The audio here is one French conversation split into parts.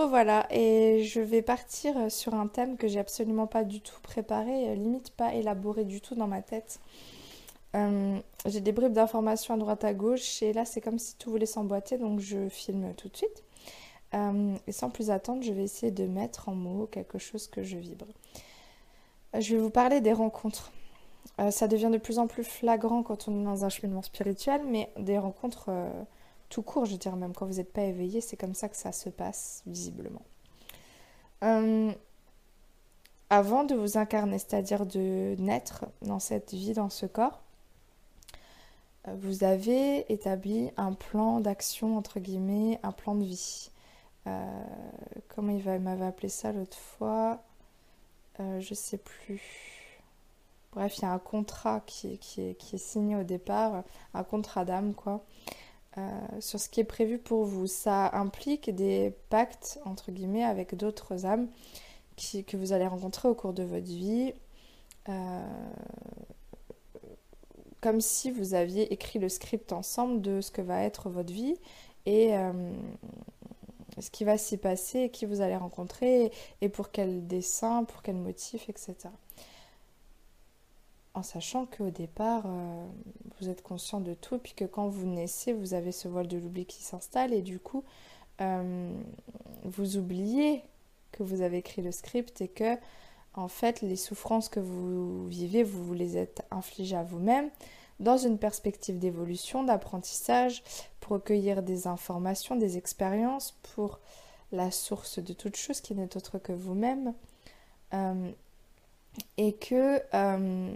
me revoilà et je vais partir sur un thème que j'ai absolument pas du tout préparé, limite pas élaboré du tout dans ma tête. Euh, j'ai des bribes d'informations à droite à gauche et là c'est comme si tout voulait s'emboîter donc je filme tout de suite. Euh, et sans plus attendre, je vais essayer de mettre en mots quelque chose que je vibre. Je vais vous parler des rencontres. Euh, ça devient de plus en plus flagrant quand on est dans un cheminement spirituel, mais des rencontres tout court, je veux dire, même quand vous n'êtes pas éveillé, c'est comme ça que ça se passe, visiblement. avant de vous incarner, c'est-à-dire de naître dans cette vie, dans ce corps, vous avez établi un plan d'action, entre guillemets, un plan de vie. Euh, comment il m'avait appelé ça l'autre fois euh, Je sais plus. Bref, il y a un contrat qui est signé au départ, un contrat d'âme, quoi, euh, sur ce qui est prévu pour vous. Ça implique des pactes, entre guillemets, avec d'autres âmes que vous allez rencontrer au cours de votre vie. Euh, comme si vous aviez écrit le script ensemble de ce que va être votre vie et euh, ce qui va s'y passer, qui vous allez rencontrer et pour quel dessin, pour quel motif, etc. En sachant qu'au départ, euh, vous êtes conscient de tout, puis que quand vous naissez, vous avez ce voile de l'oubli qui s'installe, et du coup, euh, vous oubliez que vous avez écrit le script et que en fait, les souffrances que vous vivez, vous vous les êtes infligées à vous-même dans une perspective d'évolution, d'apprentissage, pour recueillir des informations, des expériences, pour la source de toute chose qui n'est autre que vous-même. Euh, et que euh,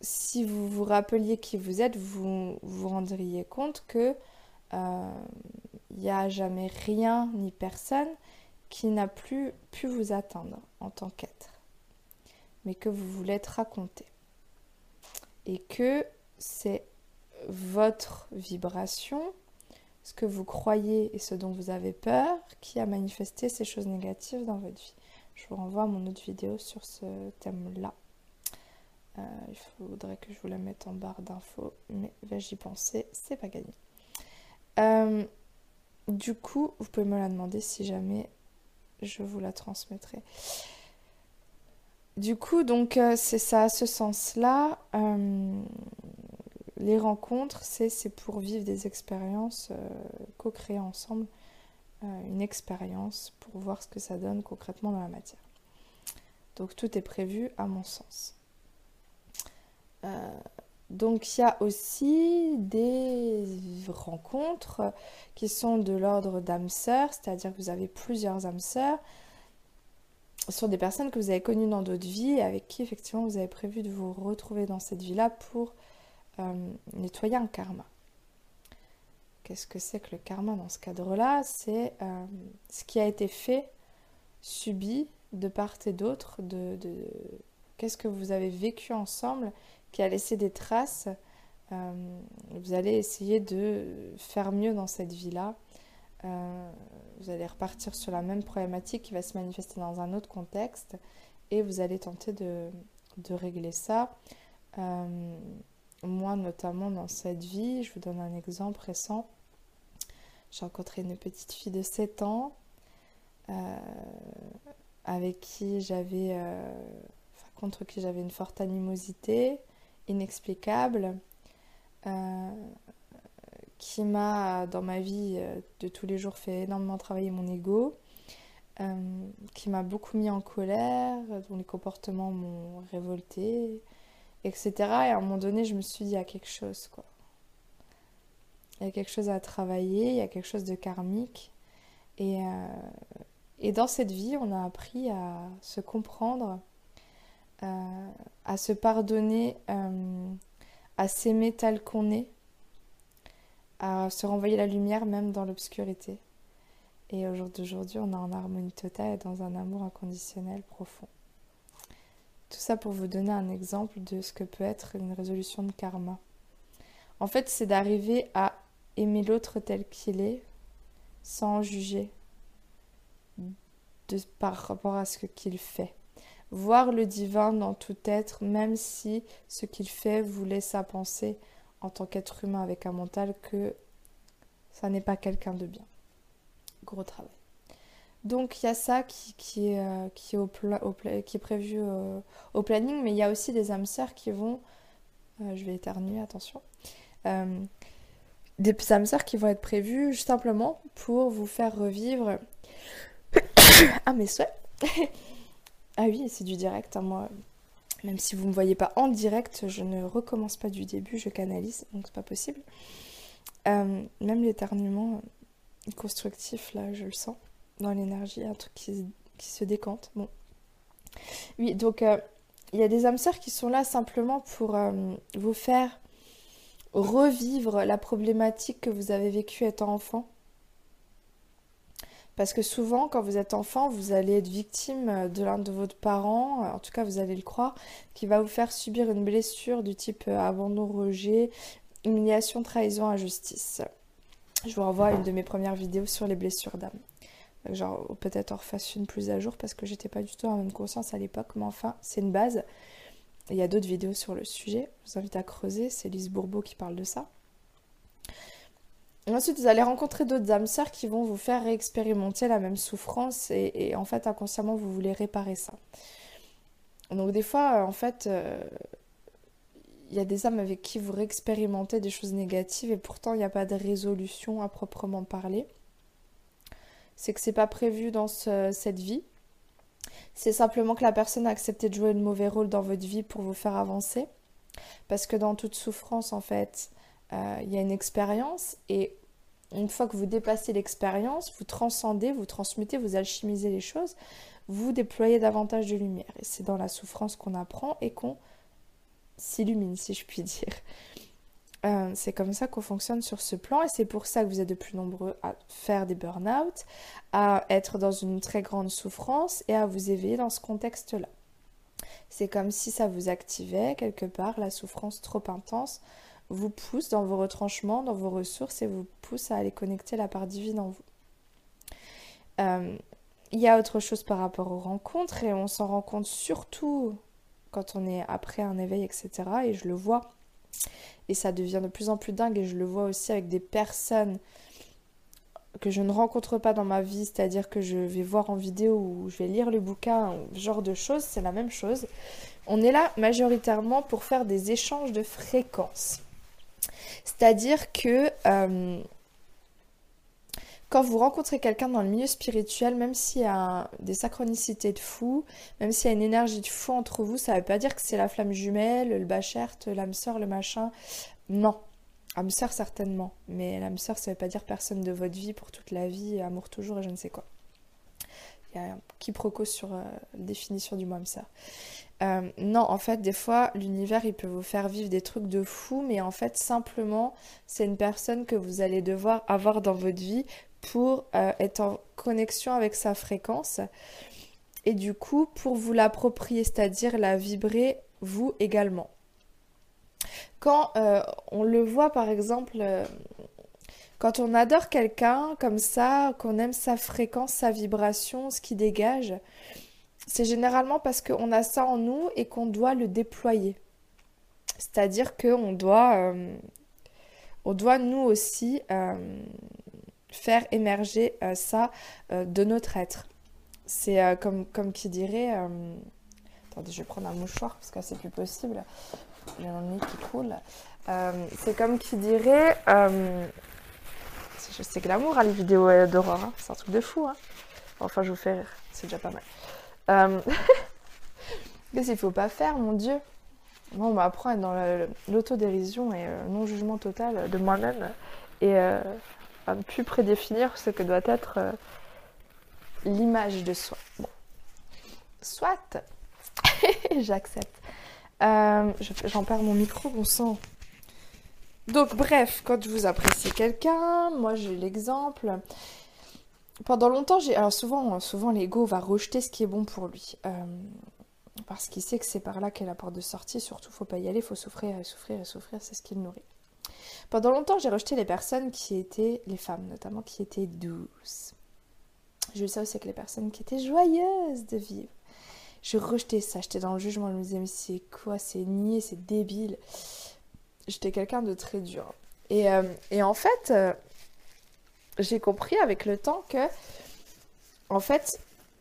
si vous vous rappeliez qui vous êtes, vous vous rendriez compte que il euh, n'y a jamais rien ni personne qui n'a plus pu vous atteindre en tant qu'être, mais que vous voulez être raconté. Et que c'est votre vibration, ce que vous croyez et ce dont vous avez peur, qui a manifesté ces choses négatives dans votre vie. Je vous renvoie à mon autre vidéo sur ce thème-là. Euh, il faudrait que je vous la mette en barre d'infos, mais vais-je y penser, c'est pas gagné. Euh, du coup, vous pouvez me la demander si jamais je vous la transmettrai. Du coup, donc, euh, c'est ça, à ce sens-là. Les rencontres, c'est pour vivre des expériences, co-créer ensemble une expérience pour voir ce que ça donne concrètement dans la matière. Donc, tout est prévu à mon sens. Donc il y a aussi des rencontres qui sont de l'ordre d'âmes sœurs, c'est-à-dire que vous avez plusieurs âmes sœurs sur des personnes que vous avez connues dans d'autres vies et avec qui effectivement vous avez prévu de vous retrouver dans cette vie-là pour euh, nettoyer un karma. Qu'est-ce que c'est que le karma dans ce cadre-là? C'est euh, ce qui a été fait, subi de part et d'autre, de, qu'est-ce que vous avez vécu ensemble qui a laissé des traces, euh, vous allez essayer de faire mieux dans cette vie-là. Euh, vous allez repartir sur la même problématique qui va se manifester dans un autre contexte et vous allez tenter de, régler ça. Moi, notamment dans cette vie, je vous donne un exemple récent. J'ai rencontré une petite fille de 7 ans avec qui j'avais, contre qui j'avais une forte animosité inexplicable euh, qui m'a, dans ma vie euh, de tous les jours, fait énormément travailler mon ego, euh, qui m'a beaucoup mis en colère, dont les comportements m'ont révolté, etc. Et à un moment donné, je me suis dit, il y a quelque chose, quoi. Il y a quelque chose à travailler, il y a quelque chose de karmique. Et, et dans cette vie, on a appris à se comprendre euh, à se pardonner, euh, à s'aimer tel qu'on est, à se renvoyer la lumière même dans l'obscurité. Et au jour d'aujourd'hui, on est en harmonie totale et dans un amour inconditionnel profond. Tout ça pour vous donner un exemple de ce que peut être une résolution de karma. En fait, c'est d'arriver à aimer l'autre tel qu'il est, sans juger de, par rapport à ce qu'il fait voir le divin dans tout être, même si ce qu'il fait vous laisse à penser en tant qu'être humain avec un mental que ça n'est pas quelqu'un de bien. gros travail. Donc il y a ça qui, est, qui, est, au prévu planning, mais il y a aussi des âmes sœurs qui vont... je vais éternuer, attention. des âmes sœurs qui vont être prévues simplement pour vous faire revivre... ah mais souhaits Ah oui, c'est du direct, hein, moi. Même si vous ne me voyez pas en direct, je ne recommence pas du début, je canalise, donc c'est pas possible. Euh, même l'éternuement constructif, là, je le sens dans l'énergie, un truc qui, se décante. Bon. Oui, donc euh, il y a des âmes sœurs qui sont là simplement pour euh, vous faire revivre la problématique que vous avez vécue étant enfant parce que souvent, quand vous êtes enfant, vous allez être victime de l'un de vos parents, en tout cas vous allez le croire, qui va vous faire subir une blessure du type euh, abandon, rejet, humiliation, trahison, injustice. Je vous renvoie à une de mes premières vidéos sur les blessures d'âme. Genre, peut-être en refasse une plus à jour parce que j'étais pas du tout en même conscience à l'époque, mais enfin, c'est une base. Il y a d'autres vidéos sur le sujet, je vous invite à creuser, c'est Lise Bourbeau qui parle de ça. Ensuite, vous allez rencontrer d'autres âmes sœurs qui vont vous faire réexpérimenter la même souffrance et, en fait, inconsciemment, vous voulez réparer ça. Donc, des fois, euh, en fait, euh, il y a des âmes avec qui vous réexpérimentez des choses négatives et pourtant, il n'y a pas de résolution à proprement parler. C'est que c'est pas prévu dans cette vie. C'est simplement que la personne a accepté de jouer le mauvais rôle dans votre vie pour vous faire avancer. Parce que dans toute souffrance, en fait, euh, il y a une expérience et une fois que vous dépassez l'expérience, vous transcendez, vous transmutez, vous alchimisez les choses, vous déployez davantage de lumière. Et c'est dans la souffrance qu'on apprend et qu'on s'illumine, si je puis dire. Euh, c'est comme ça qu'on fonctionne sur ce plan et c'est pour ça que vous êtes de plus nombreux à faire des burn-out, à être dans une très grande souffrance et à vous éveiller dans ce contexte-là. C'est comme si ça vous activait quelque part la souffrance trop intense vous pousse dans vos retranchements, dans vos ressources et vous pousse à aller connecter la part divine en vous. Euh, il y a autre chose par rapport aux rencontres et on s'en rend compte surtout quand on est après un éveil, etc. Et je le vois. Et ça devient de plus en plus dingue et je le vois aussi avec des personnes que je ne rencontre pas dans ma vie, c'est-à-dire que je vais voir en vidéo ou je vais lire le bouquin, genre de choses, c'est la même chose. On est là majoritairement pour faire des échanges de fréquences. C'est-à-dire que euh, quand vous rencontrez quelqu'un dans le milieu spirituel, même s'il y a des synchronicités de fou, même s'il y a une énergie de fou entre vous, ça ne veut pas dire que c'est la flamme jumelle, le bachert, l'âme sœur, le machin. Non. Âme sœur certainement, mais l'âme sœur ça ne veut pas dire personne de votre vie pour toute la vie, amour toujours et je ne sais quoi. Il y a un quiproquo sur euh, la définition du mot âme sœur. Euh, non, en fait, des fois, l'univers, il peut vous faire vivre des trucs de fou, mais en fait, simplement, c'est une personne que vous allez devoir avoir dans votre vie pour euh, être en connexion avec sa fréquence. Et du coup, pour vous l'approprier, c'est-à-dire la vibrer vous également. Quand euh, on le voit, par exemple, quand on adore quelqu'un comme ça, qu'on aime sa fréquence, sa vibration, ce qui dégage, c'est généralement parce qu'on a ça en nous et qu'on doit le déployer. C'est-à-dire qu'on doit, euh, on doit nous aussi euh, faire émerger euh, ça de notre être. C'est comme, comme qui dirait... attendez, je vais prendre un mouchoir parce que c'est plus possible. J'ai un nez qui coule. c'est comme qui dirait... je sais que l'amour, hein, les vidéos d'Aurore. Hein. c'est un truc de fou. Hein. Enfin, je vous fais rire. C'est déjà pas mal. Euh... Qu'est-ce qu'il faut pas faire, mon Dieu? Bon, on m'apprend à être dans l'autodérision et non-jugement total de moi-même et ne plus prédéfinir ce que doit être euh, l'image de soi. Bon. Soit, j'accepte. Euh, j'en perds mon micro, bon sang. Donc, bref, quand vous appréciez quelqu'un, moi j'ai l'exemple pendant longtemps, j'ai. Alors souvent, souvent l'ego va rejeter ce qui est bon pour lui. Euh, parce qu'il sait que c'est par là qu'est la porte de sortie. Surtout, faut pas y aller, faut souffrir et souffrir et souffrir, c'est ce qui le nourrit. Pendant longtemps, j'ai rejeté les personnes qui étaient, les femmes notamment, qui étaient douces. Eu ça aussi avec les personnes qui étaient joyeuses de vivre. Je rejetais ça, j'étais dans le jugement, je me disais, mais c'est quoi, c'est niais, c'est débile. J'étais quelqu'un de très dur. Et, euh, et en fait, euh, j'ai compris avec le temps que, en fait,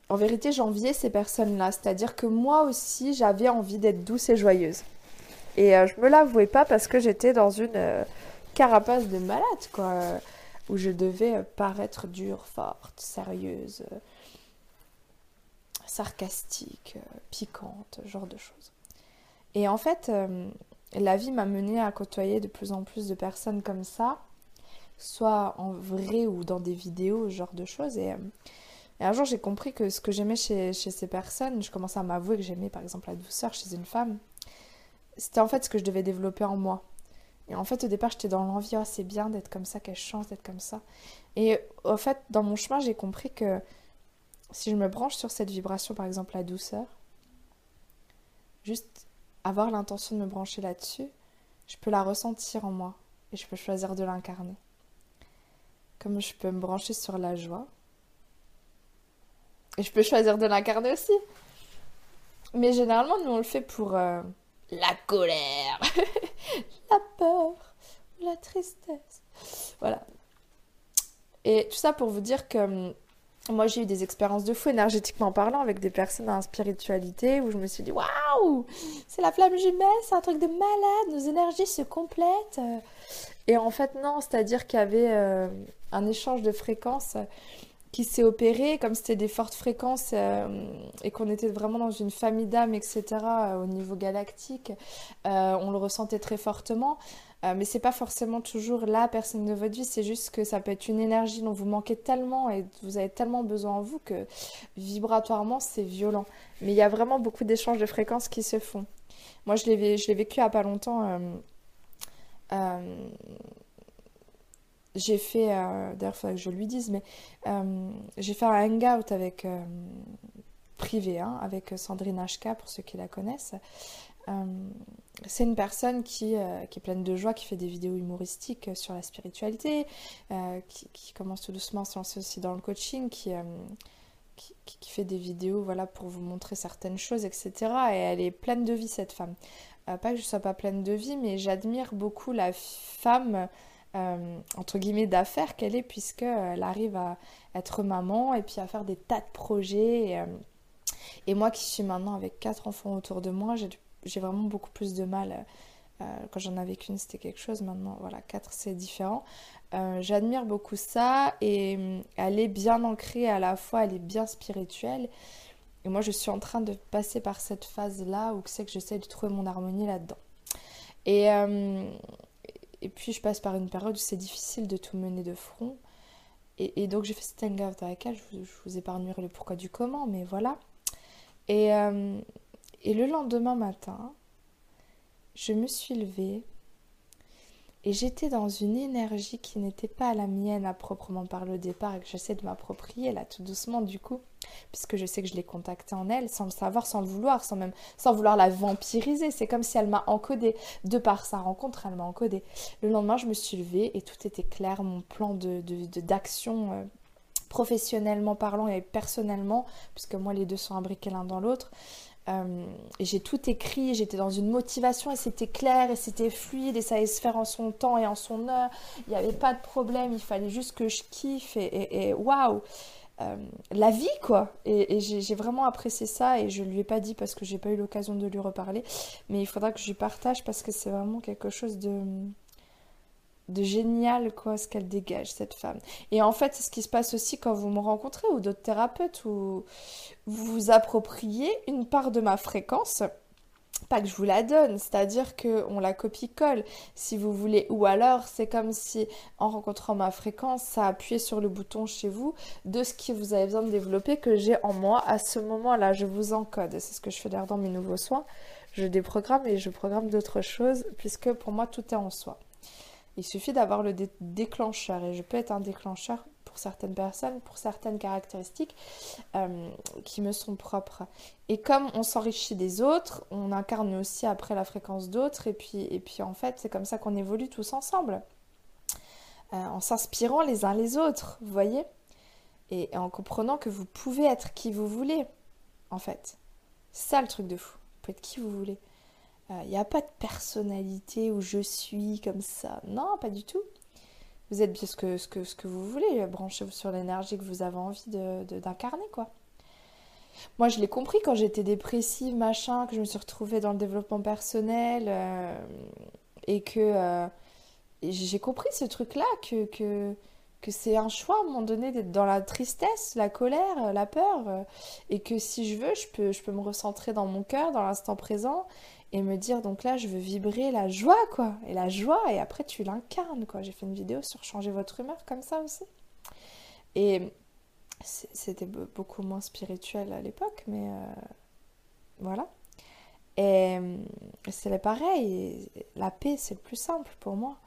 en vérité, j'enviais ces personnes-là. C'est-à-dire que moi aussi, j'avais envie d'être douce et joyeuse. Et euh, je me l'avouais pas parce que j'étais dans une euh, carapace de malade, quoi. où je devais euh, paraître dure, forte, sérieuse, sarcastique, piquante, genre de choses. Et en fait, la vie m'a menée à côtoyer de plus en plus de personnes comme ça, soit en vrai ou dans des vidéos, genre de choses. Et et un jour, j'ai compris que ce que j'aimais chez, ces personnes, je commençais à m'avouer que j'aimais par exemple la douceur chez une femme, c'était en fait ce que je devais développer en moi. Et en fait, au départ, j'étais dans l'envie, oh, c'est bien d'être comme ça, quelle chance d'être comme ça. Et au fait, dans mon chemin, j'ai compris que si je me branche sur cette vibration, par exemple la douceur, juste avoir l'intention de me brancher là-dessus, je peux la ressentir en moi et je peux choisir de l'incarner. Comme je peux me brancher sur la joie, et je peux choisir de l'incarner aussi. Mais généralement, nous, on le fait pour euh, la colère, la peur, la tristesse. Voilà. Et tout ça pour vous dire que hum, moi, j'ai eu des expériences de fou énergétiquement parlant avec des personnes en spiritualité où je me suis dit waouh, c'est la flamme jumelle, c'est un truc de malade, nos énergies se complètent. Et en fait, non, c'est-à-dire qu'il y avait euh, un échange de fréquences qui s'est opéré, comme c'était des fortes fréquences euh, et qu'on était vraiment dans une famille d'âmes, etc., euh, au niveau galactique, euh, on le ressentait très fortement. mais c'est pas forcément toujours la personne de votre vie, c'est juste que ça peut être une énergie dont vous manquez tellement et vous avez tellement besoin en vous que vibratoirement c'est violent. Mais il y a vraiment beaucoup d'échanges de fréquences qui se font. Moi je l'ai vécu a pas longtemps j'ai fait, euh, d'ailleurs, il faudrait que je lui dise, mais euh, j'ai fait un hangout avec, euh, privé, hein, avec Sandrine HK, pour ceux qui la connaissent. c'est une personne qui, qui, est pleine de joie, qui fait des vidéos humoristiques sur la spiritualité, qui, commence tout doucement à se lancer aussi dans le coaching, qui, qui, qui, fait des vidéos voilà, pour vous montrer certaines choses, etc. Et elle est pleine de vie, cette femme. pas que je sois pas pleine de vie, mais j'admire beaucoup la femme euh, entre guillemets d'affaires qu'elle est puisqu'elle arrive à être maman et puis à faire des tas de projets. Et, euh, moi qui suis maintenant avec quatre enfants autour de moi, j'ai vraiment beaucoup plus de mal. Euh, quand j'en avais qu'une, c'était quelque chose. Maintenant, voilà, quatre, c'est différent. J'admire beaucoup ça et elle est bien ancrée à la fois, elle est bien spirituelle. Et moi, je suis en train de passer par cette phase-là où c'est que j'essaie de trouver mon harmonie là-dedans. Et, et puis je passe par une période où c'est difficile de tout mener de front. Et, donc j'ai fait cette hangout avec elle, je vous, je vous épargnerai le pourquoi du comment, mais voilà. Et, euh, et le lendemain matin, je me suis levée et j'étais dans une énergie qui n'était pas la mienne à proprement parler au départ et que j'essaie de m'approprier là tout doucement du coup, puisque je sais que je l'ai contactée en elle sans le savoir, sans le vouloir, sans même sans vouloir la vampiriser. C'est comme si elle m'a encodé. De par sa rencontre, elle m'a encodé. Le lendemain, je me suis levée et tout était clair, mon plan d'action euh, professionnellement parlant et personnellement, puisque moi les deux sont imbriqués l'un dans l'autre. Euh, et j'ai tout écrit, j'étais dans une motivation et c'était clair et c'était fluide et ça allait se faire en son temps et en son heure. Il n'y avait pas de problème, il fallait juste que je kiffe et waouh! Euh, la vie quoi et, j'ai vraiment apprécié ça et je lui ai pas dit parce que j'ai pas eu l'occasion de lui reparler mais il faudra que je lui partage parce que c'est vraiment quelque chose de de génial, quoi, ce qu'elle dégage, cette femme. Et en fait, c'est ce qui se passe aussi quand vous me rencontrez ou d'autres thérapeutes où vous vous appropriez une part de ma fréquence. Pas que je vous la donne, c'est-à-dire qu'on la copie-colle, si vous voulez. Ou alors, c'est comme si, en rencontrant ma fréquence, ça appuyait sur le bouton chez vous de ce que vous avez besoin de développer que j'ai en moi à ce moment-là. Je vous encode. C'est ce que je fais d'ailleurs dans mes nouveaux soins. Je déprogramme et je programme d'autres choses, puisque pour moi, tout est en soi. Il suffit d'avoir le déclencheur et je peux être un déclencheur pour certaines personnes, pour certaines caractéristiques euh, qui me sont propres. Et comme on s'enrichit des autres, on incarne aussi après la fréquence d'autres et puis, et puis en fait c'est comme ça qu'on évolue tous ensemble. Euh, en s'inspirant les uns les autres, vous voyez? Et, en comprenant que vous pouvez être qui vous voulez, en fait. C'est ça le truc de fou. Vous pouvez être qui vous voulez. Il euh, n'y a pas de personnalité où je suis comme ça. Non, pas du tout. Vous êtes bien ce que, ce que, ce que vous voulez, branchez-vous sur l'énergie que vous avez envie d'incarner, de, quoi. Moi, je l'ai compris quand j'étais dépressive, machin, que je me suis retrouvée dans le développement personnel euh, et que euh, j'ai compris ce truc-là, que, que, que c'est un choix à un moment donné d'être dans la tristesse, la colère, la peur, euh, et que si je veux, je peux, je peux me recentrer dans mon cœur, dans l'instant présent, et me dire donc là, je veux vibrer la joie, quoi. Et la joie, et après tu l'incarnes, quoi. J'ai fait une vidéo sur changer votre humeur comme ça aussi. Et c'était beaucoup moins spirituel à l'époque, mais euh, voilà. Et euh, c'est pareil, la paix c'est le plus simple pour moi.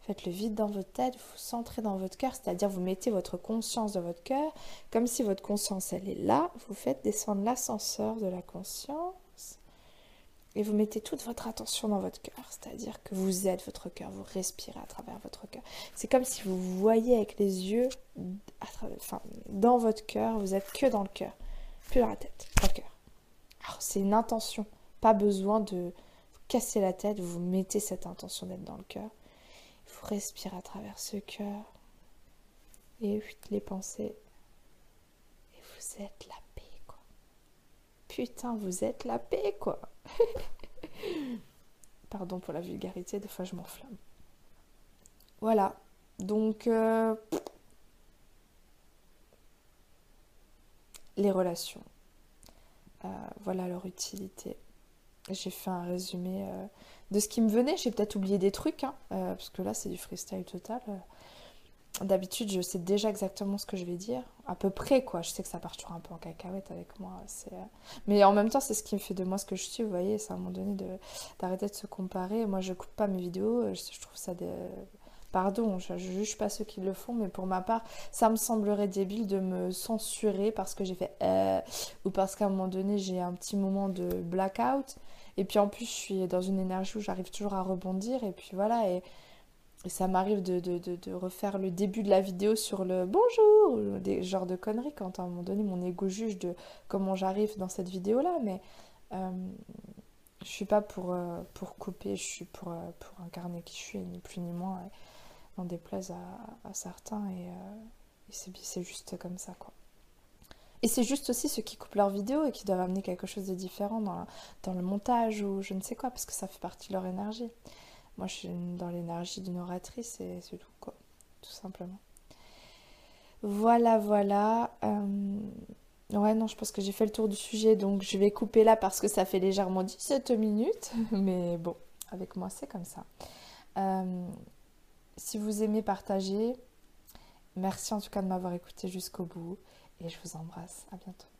Faites le vide dans votre tête, vous centrez dans votre cœur, c'est-à-dire vous mettez votre conscience dans votre cœur, comme si votre conscience elle est là, vous faites descendre l'ascenseur de la conscience et vous mettez toute votre attention dans votre cœur, c'est-à-dire que vous êtes votre cœur, vous respirez à travers votre cœur. C'est comme si vous voyez avec les yeux, dans votre cœur, vous êtes que dans le cœur, plus la tête, dans le cœur. Alors c'est une intention, pas besoin de vous casser la tête, vous mettez cette intention d'être dans le cœur. Vous respirez à travers ce cœur et les pensées. Et vous êtes quoi. Putain, vous êtes la paix, quoi. Pardon pour la vulgarité, des fois je m'enflamme. Voilà. Donc, euh, les relations. Euh, voilà leur utilité. J'ai fait un résumé euh, de ce qui me venait. J'ai peut-être oublié des trucs, hein, parce que là c'est du freestyle total. D'habitude, je sais déjà exactement ce que je vais dire, à peu près quoi. Je sais que ça part toujours un peu en cacahuète avec moi. Euh, mais en même temps, c'est ce qui me fait de moi ce que je suis. Vous voyez, c'est à un moment donné d'arrêter de se comparer. Moi, je coupe pas mes vidéos. Je, trouve ça de... Pardon, je, ne juge pas ceux qui le font, mais pour ma part, ça me semblerait débile de me censurer parce que j'ai fait euh, ou parce qu'à un moment donné j'ai un petit moment de blackout. Et puis en plus, je suis dans une énergie où j'arrive toujours à rebondir. Et puis voilà. Et et ça m'arrive de, refaire le début de la vidéo sur le bonjour, des genres de conneries, quand à un moment donné mon ego juge de comment j'arrive dans cette vidéo-là. Mais euh, je suis pas pour, euh, pour couper, je suis pour, euh, pour incarner qui je suis, ni plus ni moins. On déplaise à, certains et, et c'est juste comme ça, quoi. Et c'est juste aussi ceux qui coupent leurs vidéos et qui doivent amener quelque chose de différent dans, dans le montage ou je ne sais quoi, parce que ça fait partie de leur énergie. Moi, je suis dans l'énergie d'une oratrice et c'est tout, quoi. Tout simplement. Voilà, voilà. Euh, ouais, non, je pense que j'ai fait le tour du sujet, donc je vais couper là parce que ça fait légèrement 17 minutes. Mais bon, avec moi, c'est comme ça. Euh, si vous aimez partager, merci en tout cas de m'avoir écouté jusqu'au bout et je vous embrasse. À bientôt.